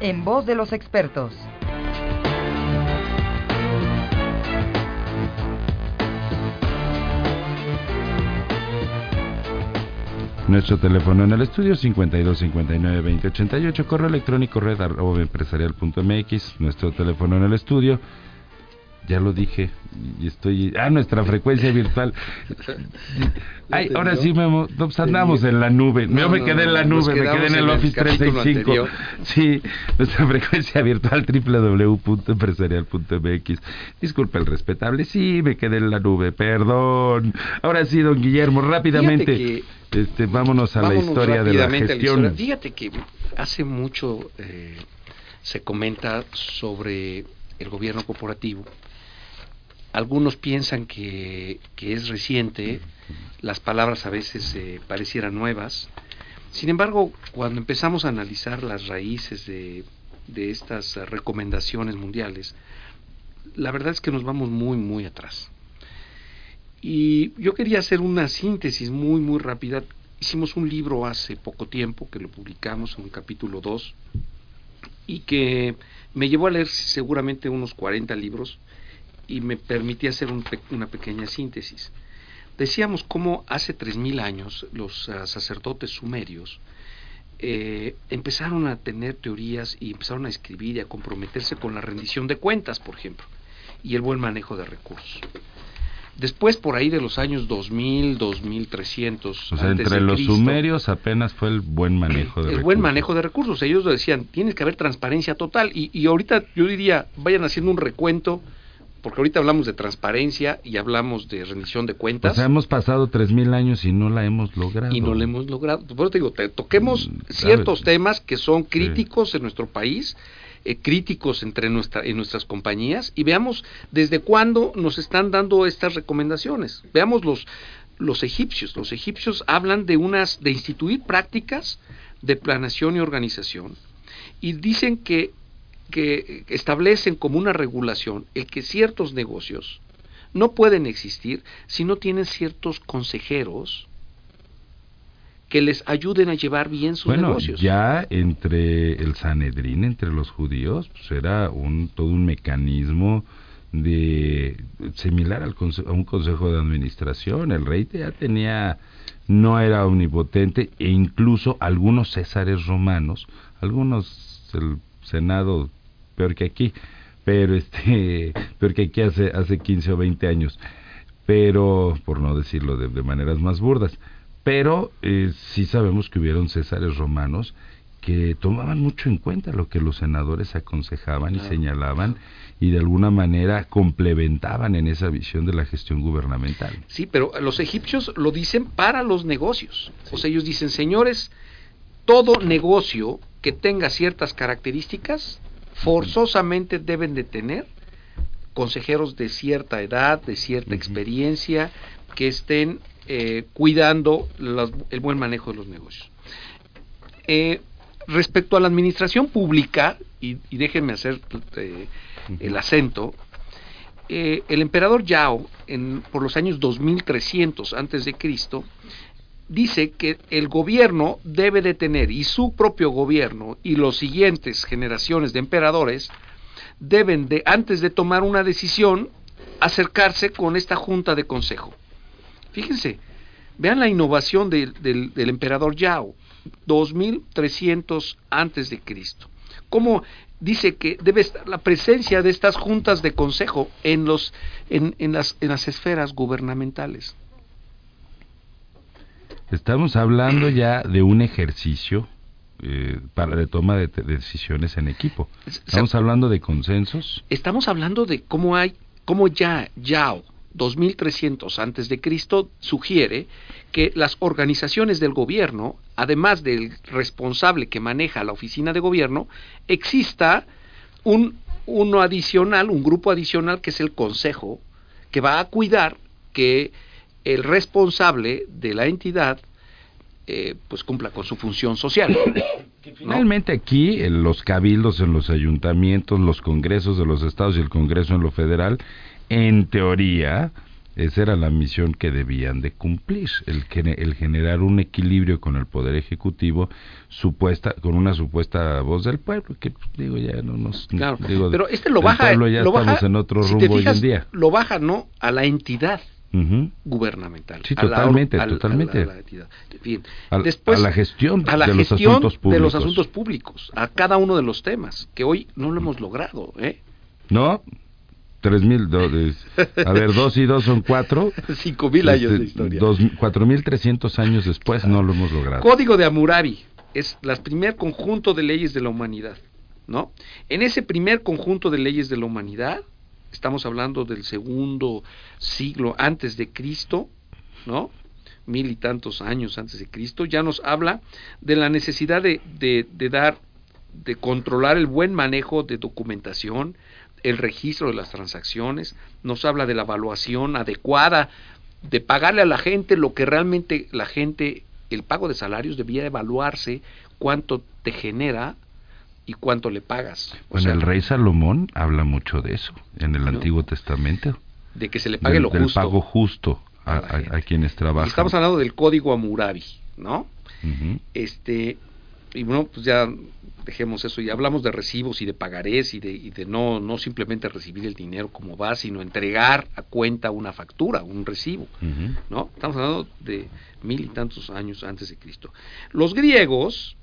En voz de los expertos. Nuestro teléfono en el estudio 52 59 20 88, correo electrónico red empresarial.mx, nuestro teléfono en el estudio ya lo dije y estoy ah nuestra frecuencia virtual. Ay, ahora sí Memo pues andamos en la nube. yo me quedé en la nube me quedé en el Office 365 sí nuestra frecuencia virtual www.empresarial.mx disculpe el respetable sí me quedé en la nube perdón. Ahora sí don Guillermo rápidamente este vámonos a la historia de la gestión. fíjate que hace mucho eh, se comenta sobre el gobierno corporativo algunos piensan que, es reciente, las palabras a veces eh, parecieran nuevas. Sin embargo, cuando empezamos a analizar las raíces de, de estas recomendaciones mundiales, la verdad es que nos vamos muy, muy atrás. Y yo quería hacer una síntesis muy, muy rápida. Hicimos un libro hace poco tiempo que lo publicamos en un capítulo 2 y que me llevó a leer seguramente unos 40 libros y me permitía hacer una pequeña síntesis. Decíamos cómo hace 3.000 años los ah, sacerdotes sumerios eh, empezaron a tener teorías y empezaron a escribir y a comprometerse con la rendición de cuentas, por ejemplo, y el buen manejo de recursos. Después, por ahí de los años 2000, 2300. O sea, entre los sumerios apenas fue el buen manejo de recursos. El buen manejo de recursos. Ellos decían, tiene que haber transparencia total. Y, y ahorita yo diría, vayan haciendo un recuento porque ahorita hablamos de transparencia y hablamos de rendición de cuentas. O sea, hemos pasado 3.000 años y no la hemos logrado. Y no la hemos logrado. Por eso te digo, toquemos mm, ciertos temas que son críticos en nuestro país, eh, críticos entre nuestra, en nuestras compañías, y veamos desde cuándo nos están dando estas recomendaciones. Veamos los, los egipcios. Los egipcios hablan de, unas, de instituir prácticas de planación y organización, y dicen que que establecen como una regulación el que ciertos negocios no pueden existir si no tienen ciertos consejeros que les ayuden a llevar bien sus bueno, negocios. Ya entre el Sanedrín, entre los judíos, pues era un todo un mecanismo de similar al a un consejo de administración. El rey ya tenía, no era omnipotente e incluso algunos césares romanos, algunos el Senado peor que aquí, pero este, peor que aquí hace, hace 15 o 20 años, pero, por no decirlo de, maneras más burdas, pero eh, sí sabemos que hubieron césares romanos que tomaban mucho en cuenta lo que los senadores aconsejaban y señalaban y de alguna manera complementaban en esa visión de la gestión gubernamental. Sí, pero los egipcios lo dicen para los negocios. O sea, ellos dicen, señores, todo negocio que tenga ciertas características forzosamente deben de tener consejeros de cierta edad, de cierta experiencia, que estén eh, cuidando el buen manejo de los negocios. Eh, respecto a la administración pública, y, déjenme hacer eh, el acento, el emperador Yao, en, por los años 2300 antes de Cristo, dice que el gobierno debe de tener, y su propio gobierno y los siguientes generaciones de emperadores, deben de, antes de tomar una decisión, acercarse con esta junta de consejo. Fíjense, vean la innovación del, del emperador Yao, 2300 antes de Cristo. Cómo dice que debe estar la presencia de estas juntas de consejo en, los, en, en, las, en las esferas gubernamentales. Estamos hablando ya de un ejercicio eh, para de toma de, decisiones en equipo. Estamos hablando de consensos. Estamos hablando de cómo hay, cómo ya Yao 2300 antes de Cristo sugiere que las organizaciones del gobierno, además del responsable que maneja la oficina de gobierno, exista un uno adicional, un grupo adicional que es el consejo, que va a cuidar que el responsable de la entidad eh, pues cumpla con su función social. Finalmente aquí en los cabildos en los ayuntamientos, los congresos de los estados y el congreso en lo federal, en teoría, esa era la misión que debían de cumplir, el, el generar un equilibrio con el poder ejecutivo, supuesta con una supuesta voz del pueblo, que pues, digo ya no nos claro, digo, pero este lo baja, ya lo baja, en otro si rumbo te fijas, hoy en día. Lo baja no a la entidad gubernamental. Sí, a la- totalmente, al- totalmente. a la entidad. Bien. Al- Después, a la gestión a la de los gestión de públicos. los asuntos públicos, a cada uno de los temas, que hoy no lo hemos logrado. ¿eh? ¿No? Tres mil, do- es- a ver, dos y dos son cuatro. Cinco mil años Este, de historia. Dos, cuatro mil trescientos años después no lo hemos logrado. Código de Hammurabi es el primer conjunto de leyes de la humanidad, ¿no? En ese primer conjunto de leyes de la humanidad, estamos hablando del segundo siglo antes de Cristo, ¿no? Mil y tantos años antes de Cristo, ya nos habla de la necesidad de, de- de dar, de controlar el buen manejo de documentación, el registro de las transacciones, nos habla de la evaluación adecuada, de pagarle a la gente lo que realmente la gente, el pago de salarios debía evaluarse cuánto te genera y cuánto le pagas. O Bueno, sea, el rey Salomón habla mucho de eso en el ¿No? Antiguo Testamento. de que se le pague Del, lo del justo. pago justo a, a quienes Y trabajan. estamos hablando del código Hammurabi, ¿no? Este, y bueno, pues ya dejemos eso y hablamos de recibos y de pagarés y de, y de no, no simplemente recibir el dinero como va, sino entregar a cuenta una factura, un recibo. ¿no? Estamos hablando de mil y tantos años antes de Cristo. Los griegos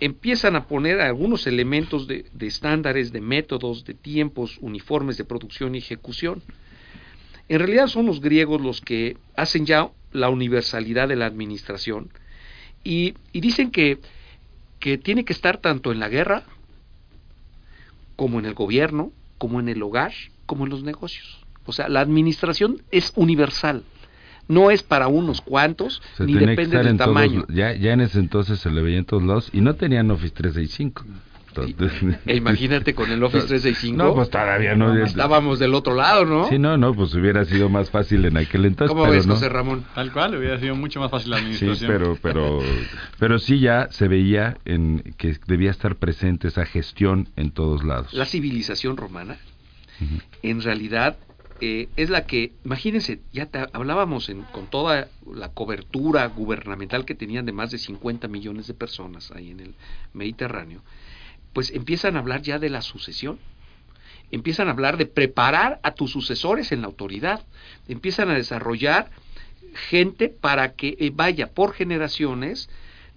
empiezan a poner algunos elementos de, de estándares, de métodos, de tiempos uniformes de producción y ejecución. En realidad son los griegos los que hacen ya la universalidad de la administración y, y dicen que, que tiene que estar tanto en la guerra como en el gobierno, como en el hogar, como en los negocios. O sea, la administración es universal. No es para unos cuantos, ni depende del todos- tamaño. ya, ya en ese entonces se le veía en todos lados y no tenían Office 365. Entonces- E imagínate con el Office 365. No, pues todavía no. estábamos del otro lado, ¿no? Sí, no, no, pues hubiera sido más fácil en aquel entonces. ¿Cómo pero ves, no. José Ramón? Tal cual, hubiera sido mucho más fácil la Sí, administración. pero, pero, pero sí ya se veía en que debía estar presente esa gestión en todos lados. La civilización romana, en realidad, eh, es la que, imagínense, ya te hablábamos en- con toda la cobertura gubernamental que tenían de más de 50 millones de personas ahí en el Mediterráneo, pues empiezan a hablar ya de la sucesión. Empiezan a hablar de preparar a tus sucesores en la autoridad. Empiezan a desarrollar gente para que eh, vaya por generaciones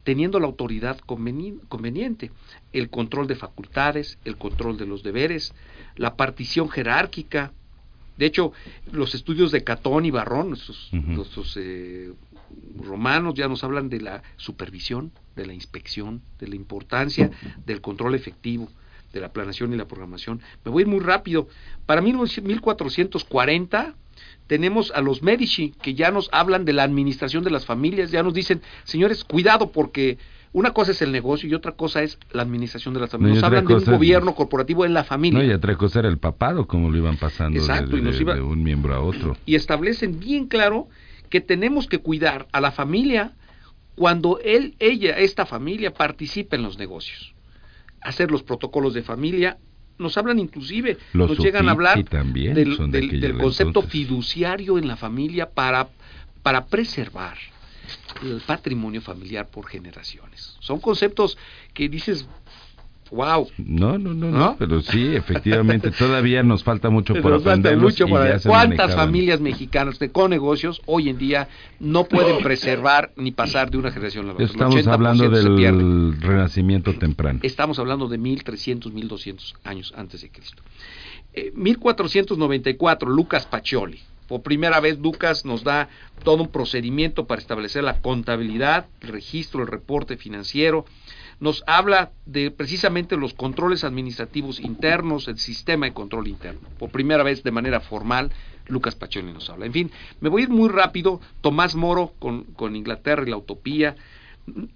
teniendo la autoridad conveni- conveniente, el control de facultades, el control de los deberes, la partición jerárquica. De hecho, los estudios de Catón y Barrón, nuestros, nuestros, eh, romanos, ya nos hablan de la supervisión, de la inspección, de la importancia del control efectivo, de la planeación y la programación. Me voy a ir muy rápido. Para 1440 tenemos a los Medici que ya nos hablan de la administración de las familias, ya nos dicen, señores, cuidado porque una cosa es el negocio y otra cosa es la administración de las No, familias. Nos otra hablan de un es- gobierno corporativo en la familia. No, y otra cosa era el papado, como lo iban pasando de- Exacto, y nos iba- de un miembro a otro. y establecen bien claro que tenemos que cuidar a la familia cuando él, ella, esta familia participa en los negocios. Hacer los protocolos de familia. Nos hablan inclusive, Los nos llegan a hablar también del, de del- del concepto entonces. fiduciario en la familia para, para preservar el patrimonio familiar por generaciones. Son conceptos que dices, wow, No, no, no, no, pero sí, efectivamente, todavía nos falta mucho por aprenderlos mucho para- ¿Cuántas familias mexicanas de, con negocios hoy en día no pueden preservar ni pasar de una generación a la otra? Estamos 80% hablando del renacimiento temprano. Estamos hablando de 1300, 1200 años antes de Cristo. Eh, 1494, Lucas Pacioli. Por primera vez, Lucas nos da todo un procedimiento para establecer la contabilidad, el registro, el reporte financiero. Nos habla de precisamente los controles administrativos internos, el sistema de control interno. Por primera vez de manera formal, Lucas Pacholi nos habla. En fin, me voy a ir muy rápido. Tomás Moro con, con Inglaterra y la utopía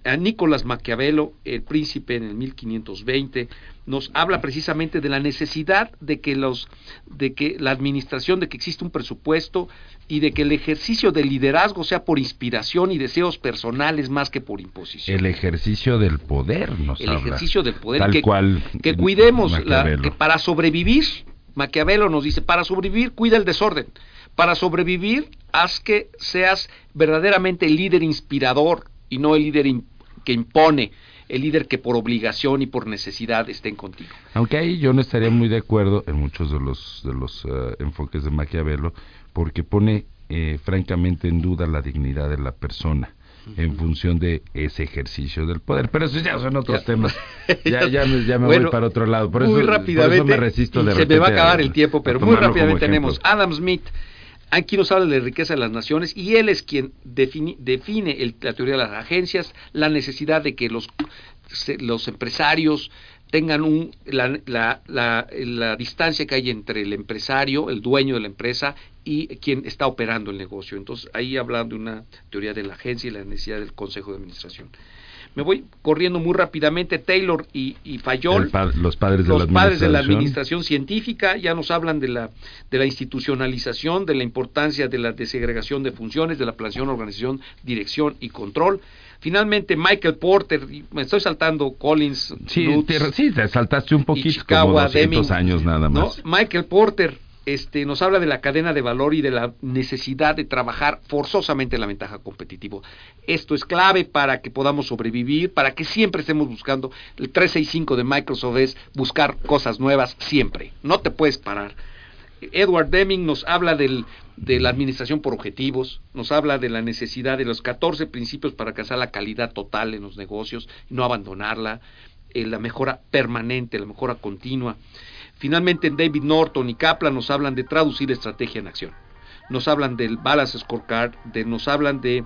a Nicolás Maquiavelo, el príncipe en el 1520, nos habla precisamente de la necesidad de que los de que la administración de que existe un presupuesto y de que el ejercicio del liderazgo sea por inspiración y deseos personales más que por imposición. El ejercicio del poder nos el habla. ejercicio del poder Tal que, cual que cuidemos la, que para sobrevivir Maquiavelo nos dice para sobrevivir cuida el desorden para sobrevivir haz que seas verdaderamente líder inspirador y no el líder que impone el líder que por obligación y por necesidad estén contigo Aunque ahí yo no estaría muy de acuerdo en muchos de los de los eh, enfoques de Maquiavelo, porque pone eh, francamente en duda la dignidad de la persona en función de ese ejercicio del poder. Pero eso ya son otros Ya. temas. Ya, ya me, ya me Bueno, voy para otro lado. Por eso, muy por rápidamente eso me resisto y de se me va a acabar el tiempo pero muy rápidamente tenemos Adam Smith aquí nos habla de la riqueza de las naciones y él es quien define el- la teoría de las agencias la necesidad de que los los empresarios tengan un, la, la, la, la distancia que hay entre el empresario, el dueño de la empresa y quien está operando el negocio. Entonces, ahí hablan de una teoría de la agencia y la necesidad del consejo de administración. Me voy corriendo muy rápidamente. Taylor y, y Fayol pa- los padres de la padres de la administración. científica ya nos hablan de la, de la institucionalización, de la importancia de la desegregación de funciones, de la planeación, organización, dirección y control. Finalmente, Michael Porter, me estoy saltando Collins, Sí, Lutz, te, sí, te saltaste un poquito, Ichikawa, como 200 Deming, años nada ¿no? más. Michael Porter este, nos habla de la cadena de valor y de la necesidad de trabajar forzosamente en la ventaja competitiva. Esto es clave para que podamos sobrevivir, para que siempre estemos buscando. El 365 de Microsoft es buscar cosas nuevas siempre. No te puedes parar. Edward Deming nos habla del, de la administración por objetivos, nos habla de la necesidad de los 14 principios para alcanzar la calidad total en los negocios no abandonarla, eh, la mejora permanente, la mejora continua. Finalmente, David Norton y Kaplan nos hablan de traducir estrategia en acción. Nos hablan del balance scorecard, de, nos hablan de,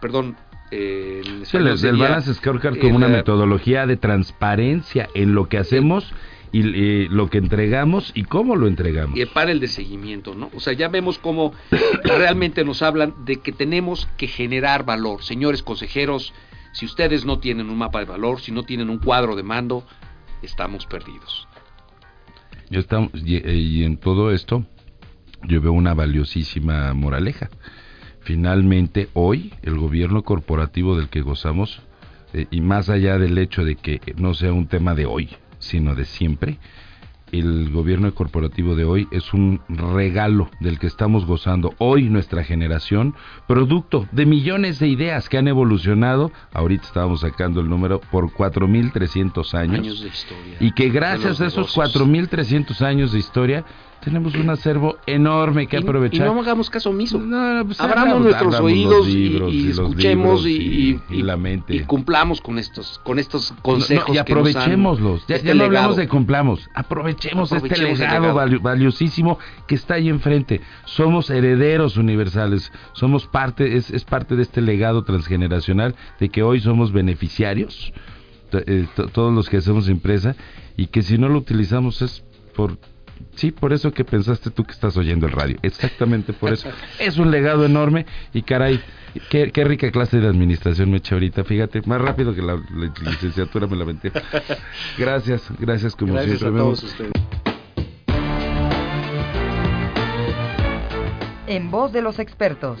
perdón, eh, Sí, el, el sería, Balance Scorecard eh, como una la- metodología de transparencia en lo que hacemos y eh, lo que entregamos y cómo lo entregamos. y el panel de seguimiento, ¿no? O sea, ya vemos cómo realmente nos hablan de que tenemos que generar valor. Señores consejeros, si ustedes no tienen un mapa de valor, si no tienen un cuadro de mando, estamos perdidos. Estamos, y, eh, y en todo esto yo veo una valiosísima moraleja. Finalmente, hoy el gobierno corporativo del que gozamos, eh, y más allá del hecho de que no sea un tema de hoy, sino de siempre, el gobierno corporativo de hoy es un regalo del que estamos gozando hoy nuestra generación, producto de millones de ideas que han evolucionado, ahorita estábamos sacando el número, por 4.300 años, Años de historia. y que gracias a esos negocios. 4.300 años de historia tenemos un acervo enorme que Y- aprovechar. Y no hagamos caso omiso. No, no, pues, Abramos abramos- nuestros abramos oídos y- y, y escuchemos y, la mente. y cumplamos con estos, con estos No, consejos. no, y que nos aprovechémoslos. Ya, este ya no hablamos de cumplamos. Aprovechemos, este Aprovechemos legado, legado. valio- valiosísimo que está ahí enfrente. Somos herederos universales. Somos parte, es, es parte de este legado transgeneracional de que hoy somos beneficiarios. eh, todos los que hacemos empresa y que si no lo utilizamos es por Sí, por eso que pensaste tú que estás oyendo el radio. Exactamente por eso. Es un legado enorme y caray, qué, qué rica clase de administración me eché ahorita. Fíjate, más rápido que la, la licenciatura me la aventé. Gracias, gracias como Gracias a siempre. todos Memo. ustedes. En voz de los expertos.